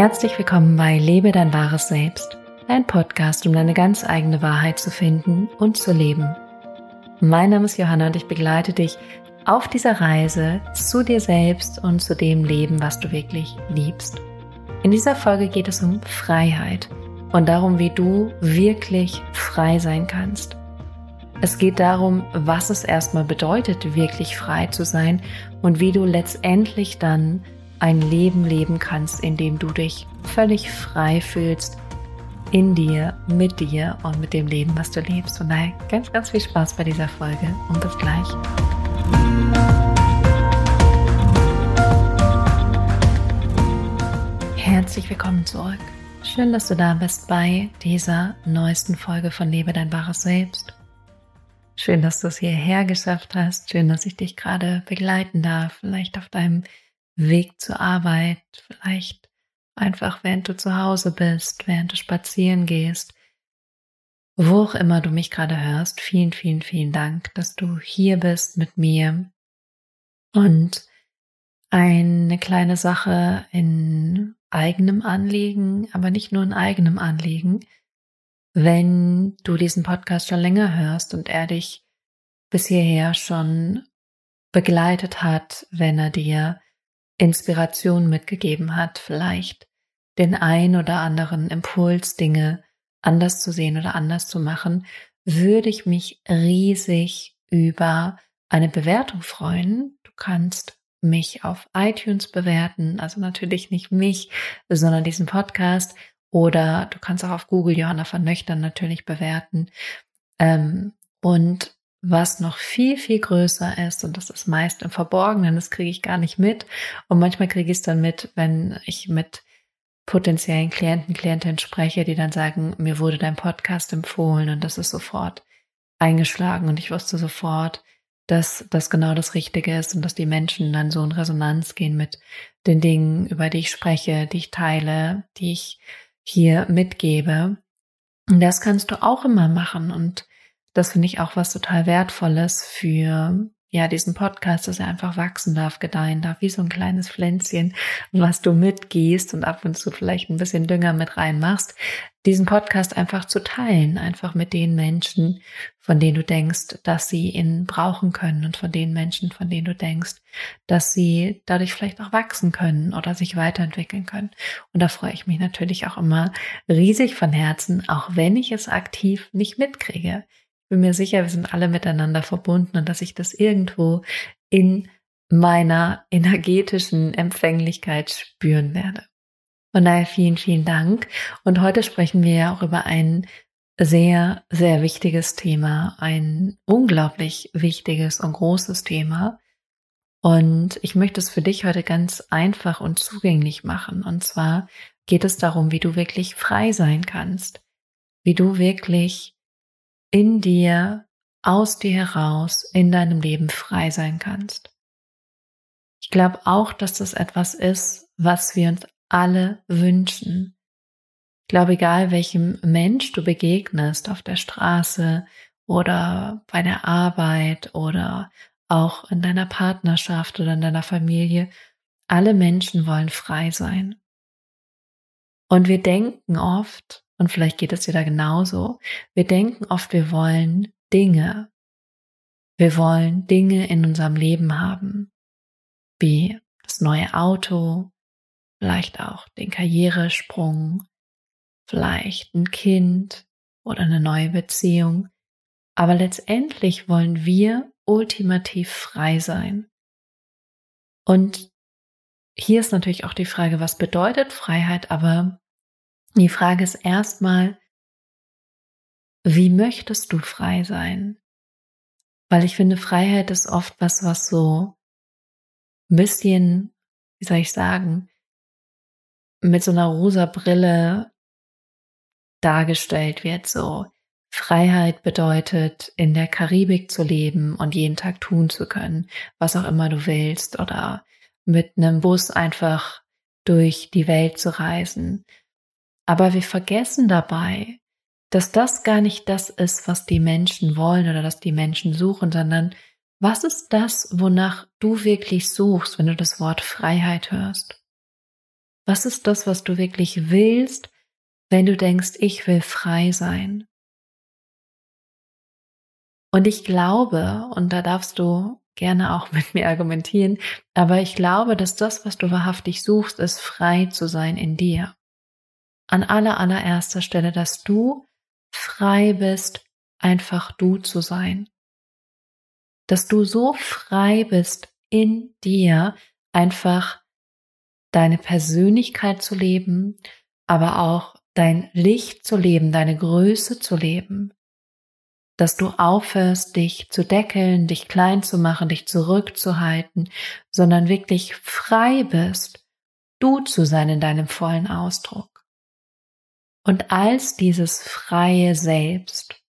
Herzlich willkommen bei Lebe dein wahres Selbst, ein Podcast, um deine ganz eigene Wahrheit zu finden und zu leben. Mein Name ist Johanna und ich begleite dich auf dieser Reise zu dir selbst und zu dem Leben, was du wirklich liebst. In dieser Folge geht es um Freiheit und darum, wie du wirklich frei sein kannst. Es geht darum, was es erstmal bedeutet, wirklich frei zu sein und wie du letztendlich dann ein Leben leben kannst, in dem du dich völlig frei fühlst in dir, mit dir und mit dem Leben, was du lebst. Von daher ganz, ganz viel Spaß bei dieser Folge und bis gleich. Herzlich willkommen zurück. Schön, dass du da bist bei dieser neuesten Folge von Lebe dein wahres Selbst. Schön, dass du es hierher geschafft hast. Schön, dass ich dich gerade begleiten darf, vielleicht auf deinem Weg zur Arbeit, vielleicht einfach während du zu Hause bist, während du spazieren gehst, wo auch immer du mich gerade hörst. Vielen, vielen, vielen Dank, dass du hier bist mit mir. Und eine kleine Sache in eigenem Anliegen, aber nicht nur in eigenem Anliegen. Wenn du diesen Podcast schon länger hörst und er dich bis hierher schon begleitet hat, wenn er dir Inspiration mitgegeben hat, vielleicht den ein oder anderen Impuls, Dinge anders zu sehen oder anders zu machen, würde ich mich riesig über eine Bewertung freuen. Du kannst mich auf iTunes bewerten, also natürlich nicht mich, sondern diesen Podcast. Oder du kannst auch auf Google Johanna van Nöchtern natürlich bewerten. Ähm, und was noch viel, viel größer ist, und das ist meist im Verborgenen, das kriege ich gar nicht mit. Und manchmal kriege ich es dann mit, wenn ich mit potenziellen Klienten, Klientinnen spreche, die dann sagen, mir wurde dein Podcast empfohlen und das ist sofort eingeschlagen und ich wusste sofort, dass das genau das Richtige ist und dass die Menschen dann so in Resonanz gehen mit den Dingen, über die ich spreche, die ich teile, die ich hier mitgebe. Und das kannst du auch immer machen und das finde ich auch was total Wertvolles für ja, diesen Podcast, dass er einfach wachsen darf, gedeihen darf, wie so ein kleines Pflänzchen, was du mitgehst und ab und zu vielleicht ein bisschen Dünger mit reinmachst, diesen Podcast einfach zu teilen, einfach mit den Menschen, von denen du denkst, dass sie ihn brauchen können und von den Menschen, von denen du denkst, dass sie dadurch vielleicht auch wachsen können oder sich weiterentwickeln können. Und da freue ich mich natürlich auch immer riesig von Herzen, auch wenn ich es aktiv nicht mitkriege bin mir sicher, wir sind alle miteinander verbunden und dass ich das irgendwo in meiner energetischen Empfänglichkeit spüren werde. Von daher vielen, vielen Dank. Und heute sprechen wir ja auch über ein sehr, sehr wichtiges Thema, ein unglaublich wichtiges und großes Thema. Und ich möchte es für dich heute ganz einfach und zugänglich machen. Und zwar geht es darum, wie du wirklich frei sein kannst, wie du wirklich in dir, aus dir heraus, in deinem Leben frei sein kannst. Ich glaube auch, dass das etwas ist, was wir uns alle wünschen. Ich glaube, egal welchem Mensch du begegnest auf der Straße oder bei der Arbeit oder auch in deiner Partnerschaft oder in deiner Familie, alle Menschen wollen frei sein. Und wir denken oft, und vielleicht geht es dir da genauso. Wir denken oft, wir wollen Dinge. Wir wollen Dinge in unserem Leben haben, wie das neue Auto, vielleicht auch den Karrieresprung, vielleicht ein Kind oder eine neue Beziehung. Aber letztendlich wollen wir ultimativ frei sein. Und hier ist natürlich auch die Frage, was bedeutet Freiheit, aber die Frage ist erstmal, wie möchtest du frei sein? Weil ich finde, Freiheit ist oft was, was so ein bisschen, wie soll ich sagen, mit so einer rosa Brille dargestellt wird. So, Freiheit bedeutet, in der Karibik zu leben und jeden Tag tun zu können, was auch immer du willst, oder mit einem Bus einfach durch die Welt zu reisen. Aber wir vergessen dabei, dass das gar nicht das ist, was die Menschen wollen oder dass die Menschen suchen, sondern was ist das, wonach du wirklich suchst, wenn du das Wort Freiheit hörst? Was ist das, was du wirklich willst, wenn du denkst, ich will frei sein? Und ich glaube, und da darfst du gerne auch mit mir argumentieren, aber ich glaube, dass das, was du wahrhaftig suchst, ist frei zu sein in dir. An aller allererster Stelle, dass du frei bist, einfach du zu sein. Dass du so frei bist in dir, einfach deine Persönlichkeit zu leben, aber auch dein Licht zu leben, deine Größe zu leben, dass du aufhörst, dich zu deckeln, dich klein zu machen, dich zurückzuhalten, sondern wirklich frei bist, du zu sein in deinem vollen Ausdruck. Und als dieses freie Selbst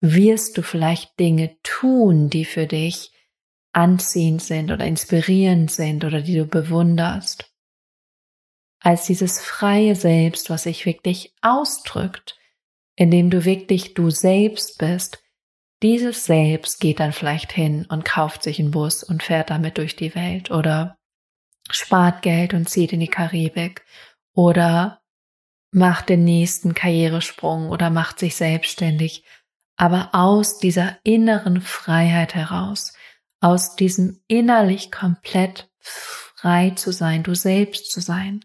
wirst du vielleicht Dinge tun, die für dich anziehend sind oder inspirierend sind oder die du bewunderst. Als dieses freie Selbst, was sich wirklich ausdrückt, indem du wirklich du selbst bist, dieses Selbst geht dann vielleicht hin und kauft sich einen Bus und fährt damit durch die Welt oder spart Geld und zieht in die Karibik oder macht den nächsten Karrieresprung oder macht sich selbstständig. Aber aus dieser inneren Freiheit heraus, aus diesem innerlich komplett frei zu sein, du selbst zu sein,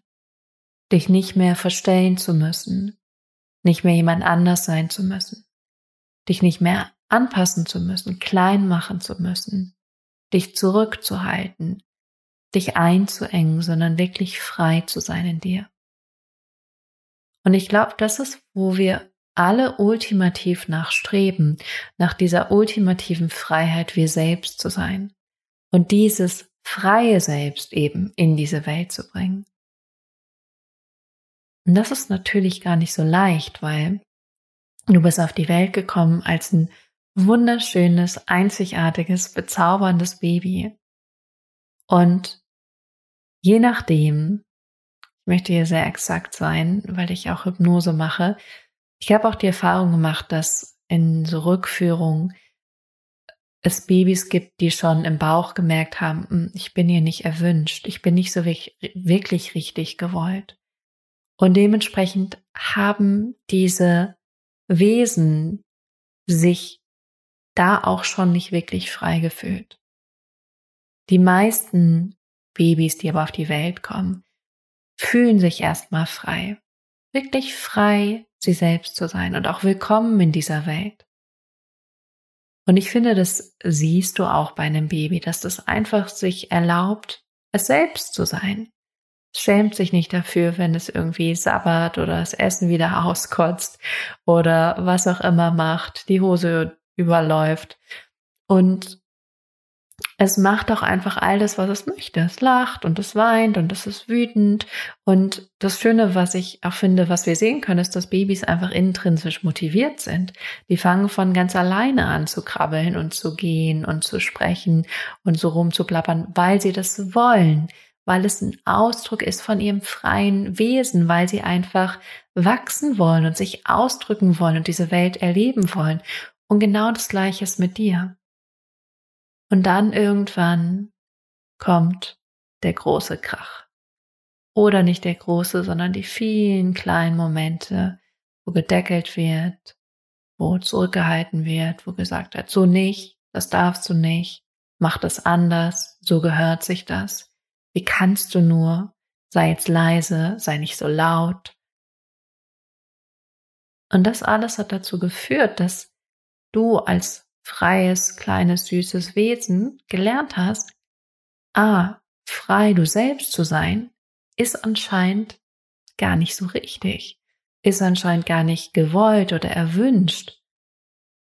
dich nicht mehr verstellen zu müssen, nicht mehr jemand anders sein zu müssen, dich nicht mehr anpassen zu müssen, klein machen zu müssen, dich zurückzuhalten, dich einzuengen, sondern wirklich frei zu sein in dir. Und ich glaube, das ist, wo wir alle ultimativ nachstreben, nach dieser ultimativen Freiheit, wir selbst zu sein und dieses freie Selbst eben in diese Welt zu bringen. Und das ist natürlich gar nicht so leicht, weil du bist auf die Welt gekommen als ein wunderschönes, einzigartiges, bezauberndes Baby. Und je nachdem, möchte hier sehr exakt sein, weil ich auch Hypnose mache, ich habe auch die Erfahrung gemacht, dass in so Rückführungen es Babys gibt, die schon im Bauch gemerkt haben, hm, ich bin hier nicht erwünscht, ich bin nicht so wirklich richtig gewollt. Und dementsprechend haben diese Wesen sich da auch schon nicht wirklich frei gefühlt. Die meisten Babys, die aber auf die Welt kommen, fühlen sich erstmal frei. Wirklich frei, sie selbst zu sein und auch willkommen in dieser Welt. Und ich finde, das siehst du auch bei einem Baby, dass das einfach sich erlaubt, es selbst zu sein schämt sich nicht dafür, wenn es irgendwie sabbert oder das Essen wieder auskotzt oder was auch immer macht, die Hose überläuft. Und es macht auch einfach all das, was es möchte. Es lacht und es weint und es ist wütend. Und das Schöne, was ich auch finde, was wir sehen können, ist, dass Babys einfach intrinsisch motiviert sind. Die fangen von ganz alleine an zu krabbeln und zu gehen und zu sprechen und so rumzuplappern, weil sie das wollen weil es ein Ausdruck ist von ihrem freien Wesen, weil sie einfach wachsen wollen und sich ausdrücken wollen und diese Welt erleben wollen. Und genau das Gleiche ist mit dir. Und dann irgendwann kommt der große Krach. Oder nicht der große, sondern die vielen kleinen Momente, wo gedeckelt wird, wo zurückgehalten wird, wo gesagt wird, so nicht, das darfst du nicht, mach das anders, so gehört sich das. Wie kannst du nur? Sei jetzt leise, sei nicht so laut. Und das alles hat dazu geführt, dass du als freies, kleines, süßes Wesen gelernt hast, ah, frei du selbst zu sein, ist anscheinend gar nicht so richtig, ist anscheinend gar nicht gewollt oder erwünscht.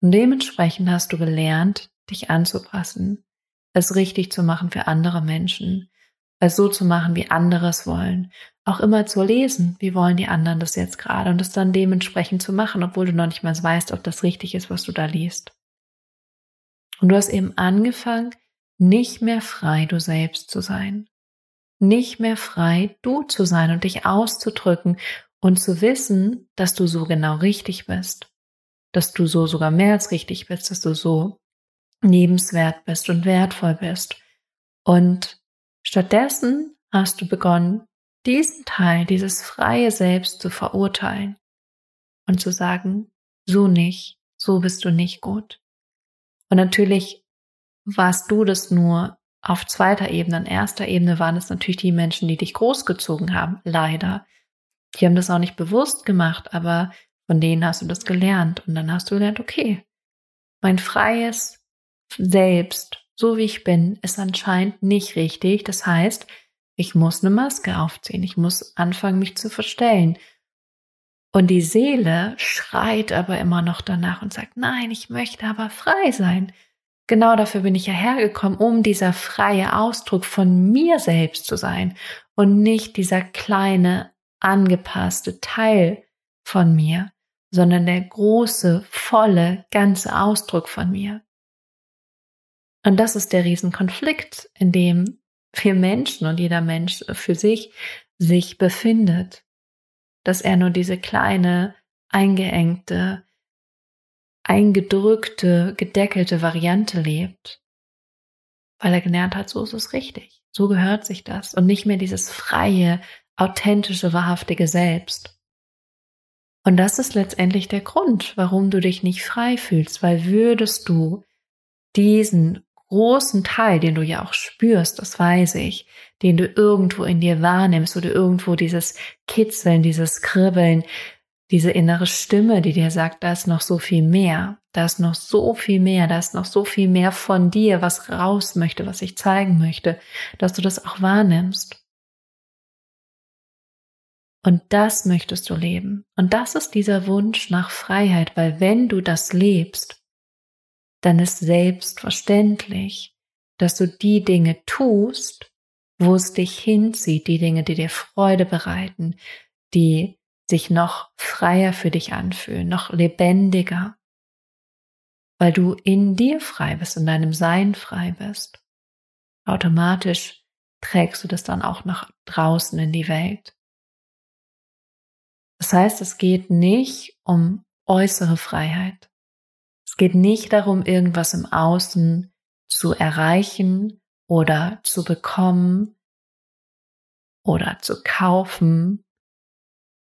Und dementsprechend hast du gelernt, dich anzupassen, es richtig zu machen für andere Menschen, es so zu machen, wie andere es wollen. Auch immer zu lesen, wie wollen die anderen das jetzt gerade und es dann dementsprechend zu machen, obwohl du noch nicht mal weißt, ob das richtig ist, was du da liest. Und du hast eben angefangen, nicht mehr frei du selbst zu sein. Nicht mehr frei du zu sein und dich auszudrücken und zu wissen, dass du so genau richtig bist. Dass du so sogar mehr als richtig bist, dass du so lebenswert bist und wertvoll bist. Und Stattdessen hast du begonnen, diesen Teil, dieses freie Selbst zu verurteilen und zu sagen, so nicht, so bist du nicht gut. Und natürlich warst du das nur auf zweiter Ebene. An erster Ebene waren es natürlich die Menschen, die dich großgezogen haben, leider. Die haben das auch nicht bewusst gemacht, aber von denen hast du das gelernt. Und dann hast du gelernt, okay, mein freies Selbst, so wie ich bin, ist anscheinend nicht richtig. Das heißt, ich muss eine Maske aufziehen. Ich muss anfangen, mich zu verstellen. Und die Seele schreit aber immer noch danach und sagt, nein, ich möchte aber frei sein. Genau dafür bin ich ja hergekommen, um dieser freie Ausdruck von mir selbst zu sein und nicht dieser kleine, angepasste Teil von mir, sondern der große, volle, ganze Ausdruck von mir. Und das ist der Riesenkonflikt, in dem wir Menschen und jeder Mensch für sich sich befindet, dass er nur diese kleine, eingeengte, eingedrückte, gedeckelte Variante lebt, weil er gelernt hat, so ist es richtig, so gehört sich das. Und nicht mehr dieses freie, authentische, wahrhaftige Selbst. Und das ist letztendlich der Grund, warum du dich nicht frei fühlst, weil würdest du diesen großen Teil, den du ja auch spürst, das weiß ich, den du irgendwo in dir wahrnimmst oder irgendwo dieses Kitzeln, dieses Kribbeln, diese innere Stimme, die dir sagt, da ist noch so viel mehr, da ist noch so viel mehr, da ist noch so viel mehr von dir, was raus möchte, was ich zeigen möchte, dass du das auch wahrnimmst. Und das möchtest du leben. Und das ist dieser Wunsch nach Freiheit, weil wenn du das lebst, dann ist selbstverständlich, dass du die Dinge tust, wo es dich hinzieht, die Dinge, die dir Freude bereiten, die sich noch freier für dich anfühlen, noch lebendiger, weil du in dir frei bist, in deinem Sein frei bist. Automatisch trägst du das dann auch nach draußen in die Welt. Das heißt, es geht nicht um äußere Freiheit. Es geht nicht darum, irgendwas im Außen zu erreichen oder zu bekommen oder zu kaufen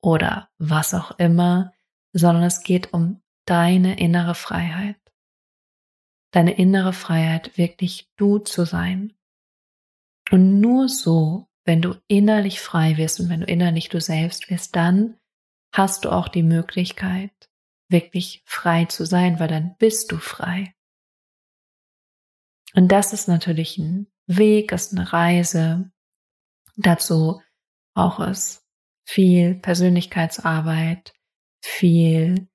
oder was auch immer, sondern es geht um deine innere Freiheit. Deine innere Freiheit, wirklich du zu sein. Und nur so, wenn du innerlich frei wirst und wenn du innerlich du selbst wirst, dann hast du auch die Möglichkeit, wirklich frei zu sein, weil dann bist du frei. Und das ist natürlich ein Weg, ist eine Reise. Dazu braucht es viel Persönlichkeitsarbeit, viel,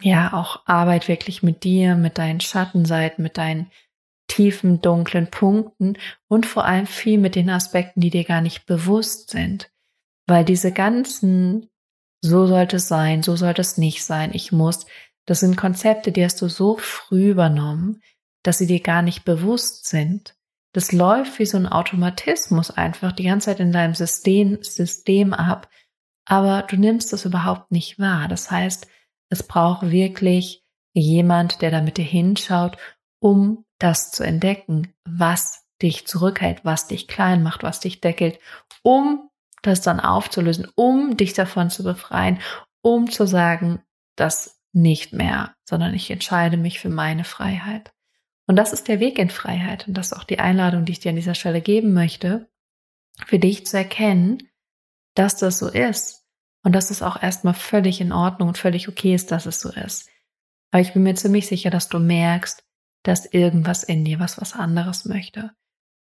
ja, auch Arbeit wirklich mit dir, mit deinen Schattenseiten, mit deinen tiefen, dunklen Punkten und vor allem viel mit den Aspekten, die dir gar nicht bewusst sind. Weil diese ganzen, so sollte es sein, so sollte es nicht sein, ich muss, das sind Konzepte, die hast du so früh übernommen, dass sie dir gar nicht bewusst sind. Das läuft wie so ein Automatismus einfach die ganze Zeit in deinem System, System ab, aber du nimmst das überhaupt nicht wahr. Das heißt, es braucht wirklich jemand, der da mit dir hinschaut, um das zu entdecken, was dich zurückhält, was dich klein macht, was dich deckelt, um das dann aufzulösen, um dich davon zu befreien, um zu sagen, das nicht mehr, sondern ich entscheide mich für meine Freiheit. Und das ist der Weg in Freiheit. Und das ist auch die Einladung, die ich dir an dieser Stelle geben möchte, für dich zu erkennen, dass das so ist. Und dass es auch erstmal völlig in Ordnung und völlig okay ist, dass es so ist. Aber ich bin mir ziemlich sicher, dass du merkst, dass irgendwas in dir was was anderes möchte.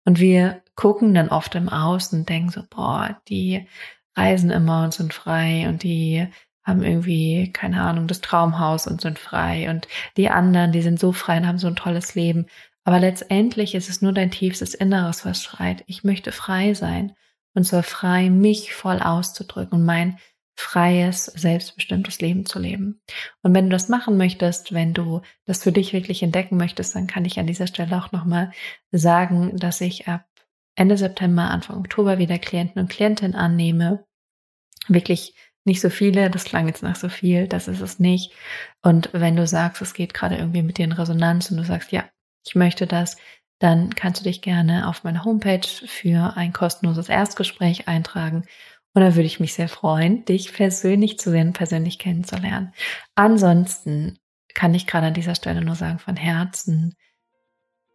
Und wir gucken dann oft im Außen und denken so, boah, die reisen immer und sind frei und die haben irgendwie, keine Ahnung, das Traumhaus und sind frei. Und die anderen, die sind so frei und haben so ein tolles Leben. Aber letztendlich ist es nur dein tiefstes Inneres, was schreit. Ich möchte frei sein. Und zwar frei, mich voll auszudrücken und mein freies, selbstbestimmtes Leben zu leben. Und wenn du das machen möchtest, wenn du das für dich wirklich entdecken möchtest, dann kann ich an dieser Stelle auch nochmal sagen, dass ich ab Ende September, Anfang Oktober wieder Klienten und Klientinnen annehme. Wirklich nicht so viele, das klang jetzt nach so viel, das ist es nicht. Und wenn du sagst, es geht gerade irgendwie mit dir in Resonanz und du sagst, ja, ich möchte das, dann kannst du dich gerne auf meiner Homepage für ein kostenloses Erstgespräch eintragen. Da würde ich mich sehr freuen, dich persönlich zu sehen, persönlich kennenzulernen. Ansonsten kann ich gerade an dieser Stelle nur sagen, von Herzen,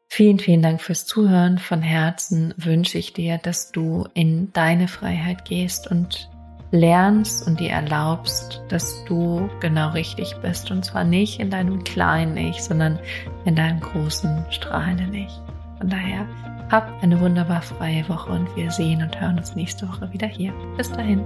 vielen, vielen Dank fürs Zuhören. Von Herzen wünsche ich dir, dass du in deine Freiheit gehst und lernst und dir erlaubst, dass du genau richtig bist. Und zwar nicht in deinem kleinen Ich, sondern in deinem großen, strahlenden Ich. Von daher, hab eine wunderbar freie Woche und wir sehen und hören uns nächste Woche wieder hier. Bis dahin.